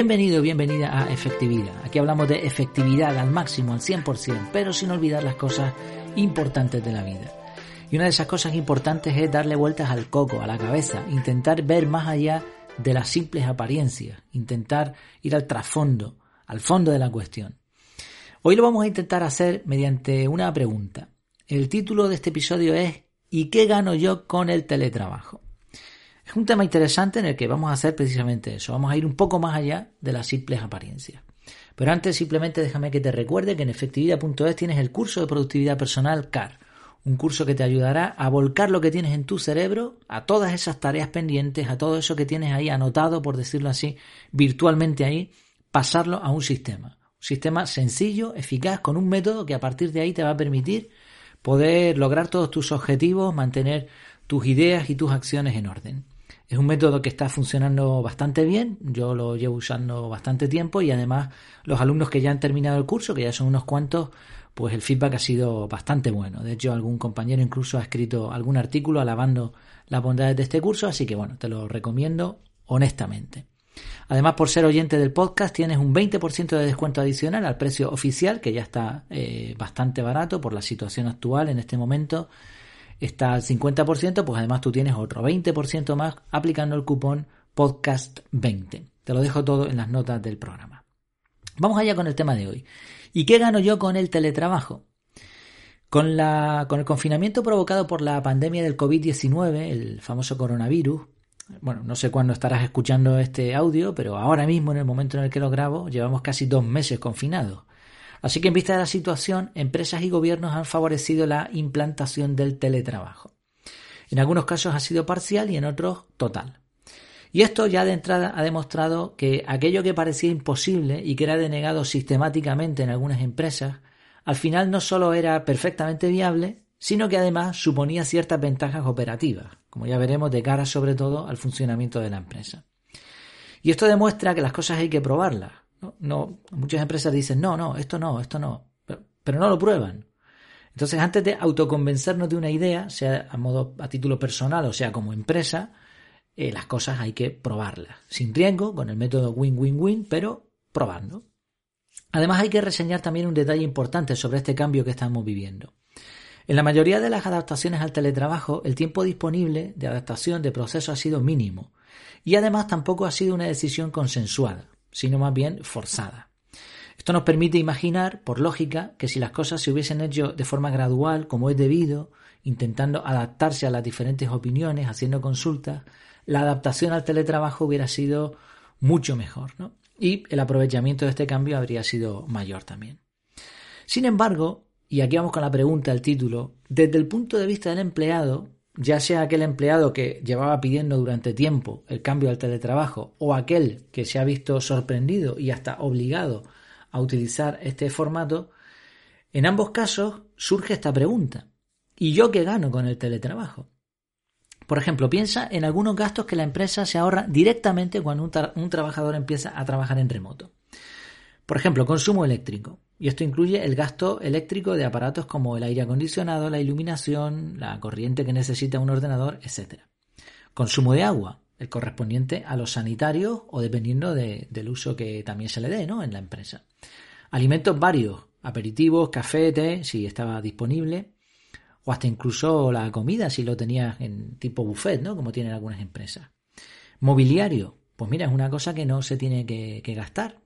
Bienvenido, bienvenida a Efectividad. Aquí hablamos de efectividad al máximo, al 100%, pero sin olvidar las cosas importantes de la vida. Y una de esas cosas importantes es darle vueltas al coco, a la cabeza, intentar ver más allá de las simples apariencias, intentar ir al trasfondo, al fondo de la cuestión. Hoy lo vamos a intentar hacer mediante una pregunta. El título de este episodio es ¿Y qué gano yo con el teletrabajo? Es un tema interesante en el que vamos a hacer precisamente eso. Vamos a ir un poco más allá de las simples apariencias. Pero antes simplemente déjame que te recuerde que en efectividad.es tienes el curso de productividad personal CAR. Un curso que te ayudará a volcar lo que tienes en tu cerebro a todas esas tareas pendientes, a todo eso que tienes ahí anotado, por decirlo así, virtualmente ahí, pasarlo a un sistema. Un sistema sencillo, eficaz, con un método que a partir de ahí te va a permitir poder lograr todos tus objetivos, mantener tus ideas y tus acciones en orden. Es un método que está funcionando bastante bien, yo lo llevo usando bastante tiempo y además los alumnos que ya han terminado el curso, que ya son unos cuantos, pues el feedback ha sido bastante bueno. De hecho, algún compañero incluso ha escrito algún artículo alabando las bondades de este curso, así que bueno, te lo recomiendo honestamente. Además, por ser oyente del podcast, tienes un 20% de descuento adicional al precio oficial, que ya está eh, bastante barato por la situación actual en este momento está al 50%, pues además tú tienes otro 20% más aplicando el cupón podcast20. Te lo dejo todo en las notas del programa. Vamos allá con el tema de hoy. ¿Y qué gano yo con el teletrabajo? Con, la, con el confinamiento provocado por la pandemia del COVID-19, el famoso coronavirus, bueno, no sé cuándo estarás escuchando este audio, pero ahora mismo, en el momento en el que lo grabo, llevamos casi dos meses confinados. Así que en vista de la situación, empresas y gobiernos han favorecido la implantación del teletrabajo. En algunos casos ha sido parcial y en otros total. Y esto ya de entrada ha demostrado que aquello que parecía imposible y que era denegado sistemáticamente en algunas empresas, al final no solo era perfectamente viable, sino que además suponía ciertas ventajas operativas, como ya veremos de cara sobre todo al funcionamiento de la empresa. Y esto demuestra que las cosas hay que probarlas, no, muchas empresas dicen, no, no, esto no, esto no, pero, no lo prueban. Entonces, antes de autoconvencernos de una idea, sea a modo a título personal o sea como empresa, eh, las cosas hay que probarlas, sin riesgo, con el método win-win-win, pero probando. Además, hay que reseñar también un detalle importante sobre este cambio que estamos viviendo. En la mayoría de las adaptaciones al teletrabajo, el tiempo disponible de adaptación de proceso ha sido mínimo y además tampoco ha sido una decisión consensual sino más bien forzada. Esto nos permite imaginar, por lógica, que si las cosas se hubiesen hecho de forma gradual, como es debido, intentando adaptarse a las diferentes opiniones, haciendo consultas, la adaptación al teletrabajo hubiera sido mucho mejor, ¿no? Y el aprovechamiento de este cambio habría sido mayor también. Sin embargo, y aquí vamos con la pregunta, el título, desde el punto de vista del empleado, ya sea aquel empleado que llevaba pidiendo durante tiempo el cambio al teletrabajo o aquel que se ha visto sorprendido y hasta obligado a utilizar este formato, en ambos casos surge esta pregunta. ¿Y yo qué gano con el teletrabajo? Por ejemplo, piensa en algunos gastos que la empresa se ahorra directamente cuando un, trabajador empieza a trabajar en remoto. Por ejemplo, consumo eléctrico. Y esto incluye el gasto eléctrico de aparatos como el aire acondicionado, la iluminación, la corriente que necesita un ordenador, etc. Consumo de agua, el correspondiente a los sanitarios o dependiendo del uso que también se le dé ¿no? en la empresa. Alimentos varios, aperitivos, café, té, si estaba disponible, o hasta incluso la comida si lo tenías en tipo buffet, ¿no? como tienen algunas empresas. Mobiliario, pues mira, es una cosa que no se tiene que gastar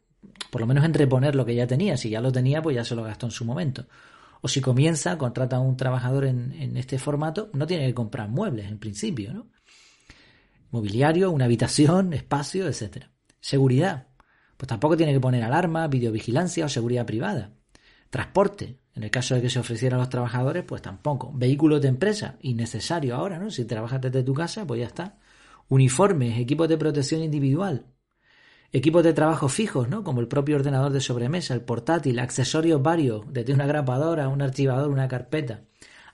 por lo menos en reponer lo que ya tenía. Si ya lo tenía, pues ya se lo gastó en su momento. O si comienza, contrata a un trabajador en, este formato, no tiene que comprar muebles en principio, ¿no? Mobiliario, una habitación, espacio, etc. Seguridad. Pues tampoco tiene que poner alarma, videovigilancia o seguridad privada. Transporte. En el caso de que se ofreciera a los trabajadores, pues tampoco. Vehículos de empresa, innecesario ahora, ¿no? Si trabajas desde tu casa, pues ya está. Uniformes, equipos de protección individual, Equipos de trabajo fijos, ¿no? Como el propio ordenador de sobremesa, el portátil, accesorios varios, desde una grapadora, un archivador, una carpeta.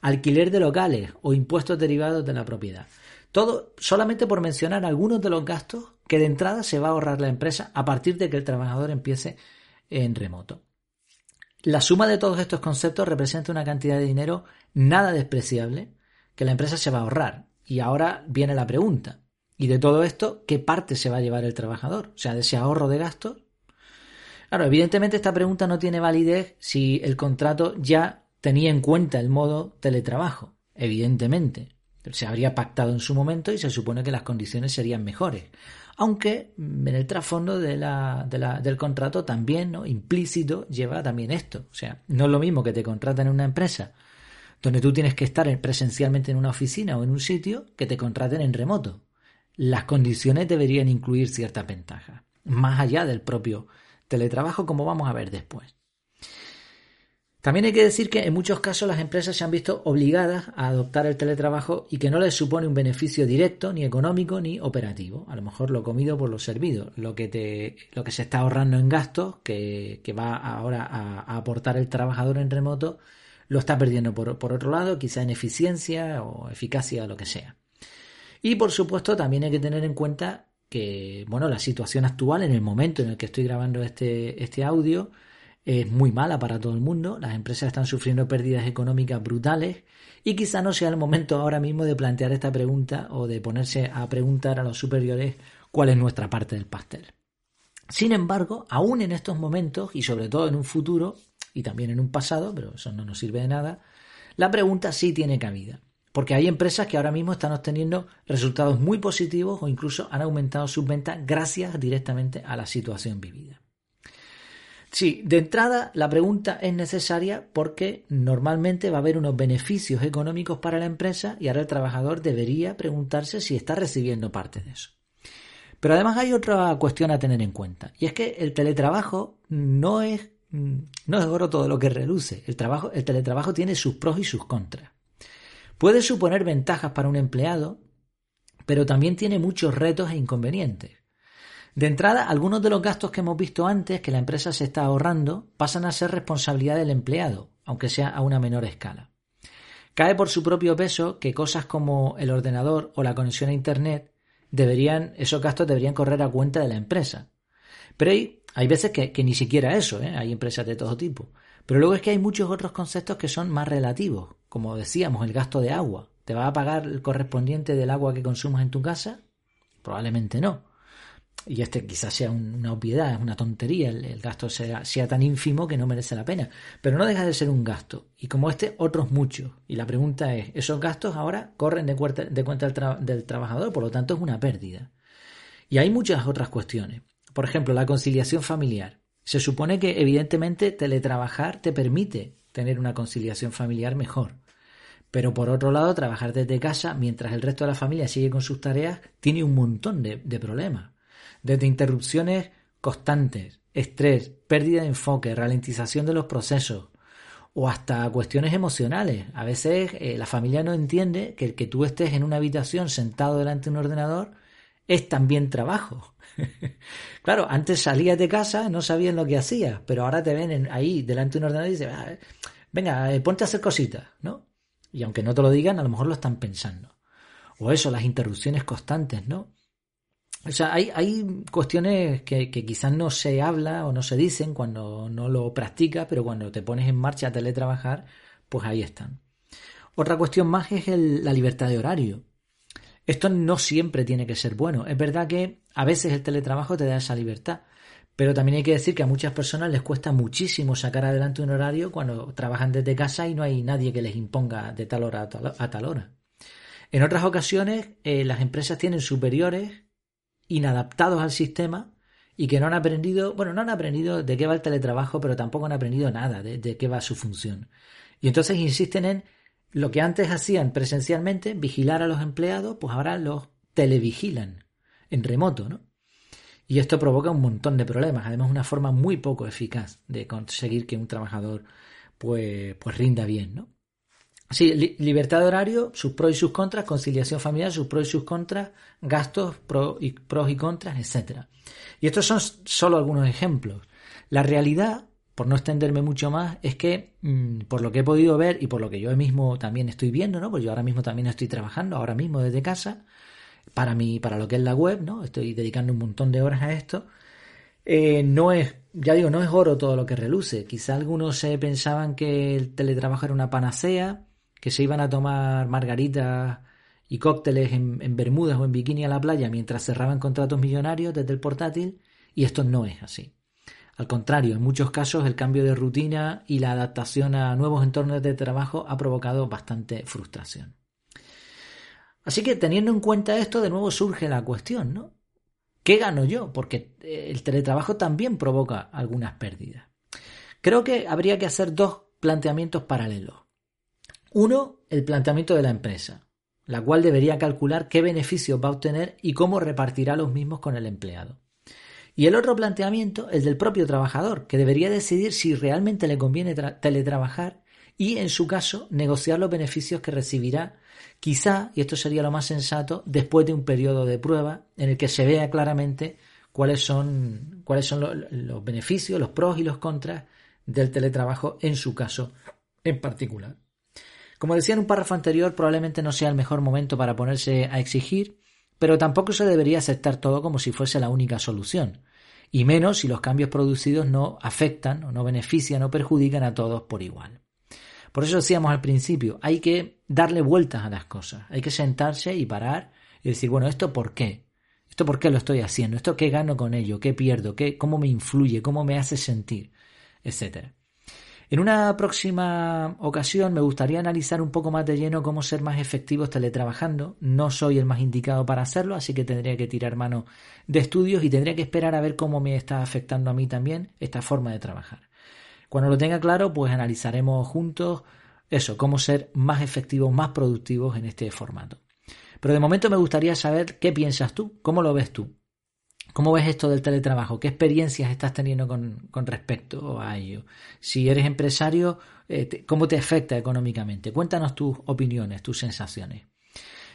Alquiler de locales o impuestos derivados de la propiedad. Todo solamente por mencionar algunos de los gastos que de entrada se va a ahorrar la empresa a partir de que el trabajador empiece en remoto. La suma de todos estos conceptos representa una cantidad de dinero nada despreciable que la empresa se va a ahorrar. Y ahora viene la pregunta. Y de todo esto, ¿qué parte se va a llevar el trabajador? O sea, de ese ahorro de gastos. Claro, evidentemente esta pregunta no tiene validez si el contrato ya tenía en cuenta el modo teletrabajo. Evidentemente. Se habría pactado en su momento y se supone que las condiciones serían mejores. Aunque en el trasfondo del contrato también, ¿no? implícito, lleva también esto. O sea, no es lo mismo que te contratan en una empresa donde tú tienes que estar presencialmente en una oficina o en un sitio que te contraten en remoto. Las condiciones deberían incluir ciertas ventajas, más allá del propio teletrabajo, como vamos a ver después. También hay que decir que en muchos casos las empresas se han visto obligadas a adoptar el teletrabajo y que no les supone un beneficio directo, ni económico, ni operativo. A lo mejor lo comido por lo servido. Lo que, te, lo que se está ahorrando en gastos, que, va ahora a, aportar el trabajador en remoto, lo está perdiendo por, por otro lado, quizá en eficiencia o eficacia, lo que sea. Y por supuesto también hay que tener en cuenta que, bueno, la situación actual, en el momento en el que estoy grabando este, este audio, es muy mala para todo el mundo, las empresas están sufriendo pérdidas económicas brutales y quizá no sea el momento ahora mismo de plantear esta pregunta o de ponerse a preguntar a los superiores cuál es nuestra parte del pastel. Sin embargo, aún en estos momentos y sobre todo en un futuro y también en un pasado, pero eso no nos sirve de nada, la pregunta sí tiene cabida. Porque hay empresas que ahora mismo están obteniendo resultados muy positivos o incluso han aumentado sus ventas gracias directamente a la situación vivida. Sí, de entrada la pregunta es necesaria porque normalmente va a haber unos beneficios económicos para la empresa y ahora el trabajador debería preguntarse si está recibiendo parte de eso. Pero además hay otra cuestión a tener en cuenta y es que el teletrabajo no es, no es oro todo lo que reluce. El, trabajo, el teletrabajo tiene sus pros y sus contras. Puede suponer ventajas para un empleado, pero también tiene muchos retos e inconvenientes. De entrada, algunos de los gastos que hemos visto antes que la empresa se está ahorrando pasan a ser responsabilidad del empleado, aunque sea a una menor escala. Cae por su propio peso que cosas como el ordenador o la conexión a Internet deberían, esos gastos deberían correr a cuenta de la empresa. Pero hay, hay veces que, ni siquiera eso, ¿eh? hay empresas de todo tipo. Pero luego es que hay muchos otros conceptos que son más relativos, como decíamos, el gasto de agua. ¿Te va a pagar el correspondiente del agua que consumas en tu casa? Probablemente no y este quizás sea una obviedad, es una tontería, el, gasto sea, sea, tan ínfimo que no merece la pena, pero no deja de ser un gasto, y como este, otros muchos. Y la pregunta es, ¿esos gastos ahora corren de cuenta, de cuenta del, trabajador? Por lo tanto, es una pérdida. Y hay muchas otras cuestiones. Por ejemplo, la conciliación familiar. Se supone que, evidentemente, teletrabajar te permite tener una conciliación familiar mejor. Pero por otro lado, trabajar desde casa mientras el resto de la familia sigue con sus tareas tiene un montón de, problemas desde interrupciones constantes, estrés, pérdida de enfoque, ralentización de los procesos o hasta cuestiones emocionales. A veces eh, la familia no entiende que el que tú estés en una habitación sentado delante de un ordenador es también trabajo. claro, antes salías de casa, no sabían lo que hacías, pero ahora te ven ahí delante de un ordenador y dicen, ah, venga, eh, ponte a hacer cositas, ¿no? Y aunque no te lo digan, a lo mejor lo están pensando. O eso, las interrupciones constantes, ¿no? O sea, hay, hay cuestiones que, que, quizás no se habla o no se dicen cuando no lo practicas, pero cuando te pones en marcha a teletrabajar, pues ahí están. Otra cuestión más es la libertad de horario. Esto no siempre tiene que ser bueno. Es verdad que a veces el teletrabajo te da esa libertad, pero también hay que decir que a muchas personas les cuesta muchísimo sacar adelante un horario cuando trabajan desde casa y no hay nadie que les imponga de tal hora a tal, hora. En otras ocasiones, eh, las empresas tienen superiores inadaptados al sistema y que no han aprendido, bueno, no han aprendido de qué va el teletrabajo, pero tampoco han aprendido nada de, qué va su función. Y entonces insisten en lo que antes hacían presencialmente, vigilar a los empleados, pues ahora los televigilan en remoto, ¿no? Y esto provoca un montón de problemas, además una forma muy poco eficaz de conseguir que un trabajador pues, pues rinda bien, ¿no? Sí, libertad de horario, sus pros y sus contras, conciliación familiar, sus pros y sus contras, gastos, pros y, pros y contras, etc. Y estos son solo algunos ejemplos. La realidad, por no extenderme mucho más, es que mm, por lo que he podido ver y por lo que yo mismo también estoy viendo, ¿no? Pues yo ahora mismo también estoy trabajando, ahora mismo desde casa, para mí, para lo que es la web, ¿no? Estoy dedicando un montón de horas a esto. Eh, no es, ya digo, no es oro todo lo que reluce. Quizá algunos se pensaban que el teletrabajo era una panacea, que se iban a tomar margaritas y cócteles en, en Bermudas o en bikini a la playa mientras cerraban contratos millonarios desde el portátil y esto no es así. Al contrario, en muchos casos el cambio de rutina y la adaptación a nuevos entornos de trabajo ha provocado bastante frustración. Así que teniendo en cuenta esto, de nuevo surge la cuestión, ¿no? ¿Qué gano yo? Porque eh, el teletrabajo también provoca algunas pérdidas. Creo que habría que hacer dos planteamientos paralelos. Uno, el planteamiento de la empresa, la cual debería calcular qué beneficios va a obtener y cómo repartirá los mismos con el empleado. Y el otro planteamiento, el del propio trabajador, que debería decidir si realmente le conviene teletrabajar y, en su caso, negociar los beneficios que recibirá, quizá, y esto sería lo más sensato, después de un periodo de prueba en el que se vea claramente cuáles son, cuáles son los, los beneficios, los pros y los contras del teletrabajo en su caso en particular. Como decía en un párrafo anterior, probablemente no sea el mejor momento para ponerse a exigir, pero tampoco se debería aceptar todo como si fuese la única solución y menos si los cambios producidos no afectan o no benefician o perjudican a todos por igual. Por eso decíamos al principio, hay que darle vueltas a las cosas, hay que sentarse y parar y decir, bueno, ¿esto por qué? ¿Esto por qué lo estoy haciendo? ¿Esto qué gano con ello? ¿Qué pierdo? ¿Qué, ¿Cómo me influye? ¿Cómo me hace sentir? Etcétera. En una próxima ocasión me gustaría analizar un poco más de lleno cómo ser más efectivos teletrabajando. No soy el más indicado para hacerlo, así que tendría que tirar mano de estudios y tendría que esperar a ver cómo me está afectando a mí también esta forma de trabajar. Cuando lo tenga claro, pues analizaremos juntos eso, cómo ser más efectivos, más productivos en este formato. Pero de momento me gustaría saber qué piensas tú, cómo lo ves tú. ¿Cómo ves esto del teletrabajo? ¿Qué experiencias estás teniendo con, respecto a ello? Si eres empresario, eh, ¿cómo te afecta económicamente? Cuéntanos tus opiniones, tus sensaciones.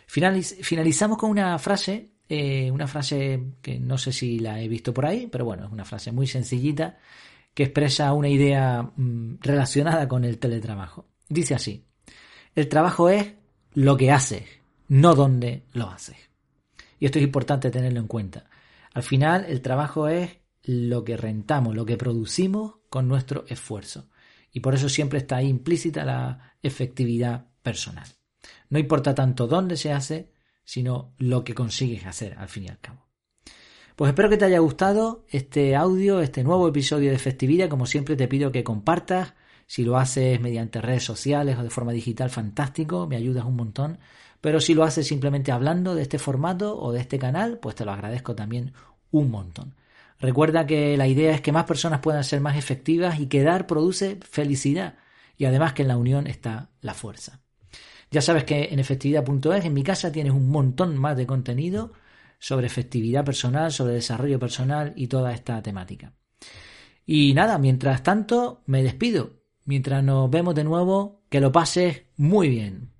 finalizamos con una frase, eh, una frase que no sé si la he visto por ahí, pero bueno, es una frase muy sencillita que expresa una idea mm, relacionada con el teletrabajo. Dice así, el trabajo es lo que haces, no donde lo haces. Y esto es importante tenerlo en cuenta. Al final, el trabajo es lo que rentamos, lo que producimos con nuestro esfuerzo. Y por eso siempre está ahí implícita la efectividad personal. No importa tanto dónde se hace, sino lo que consigues hacer al fin y al cabo. Pues espero que te haya gustado este audio, este nuevo episodio de Efectividad. Como siempre te pido que compartas. Si lo haces mediante redes sociales o de forma digital, fantástico, me ayudas un montón. Pero si lo haces simplemente hablando de este formato o de este canal, pues te lo agradezco también un montón. Recuerda que la idea es que más personas puedan ser más efectivas y que dar produce felicidad y además que en la unión está la fuerza. Ya sabes que en efectividad.es en mi casa tienes un montón más de contenido sobre efectividad personal, sobre desarrollo personal y toda esta temática. Y nada, mientras tanto me despido. Mientras nos vemos de nuevo, que lo pases muy bien.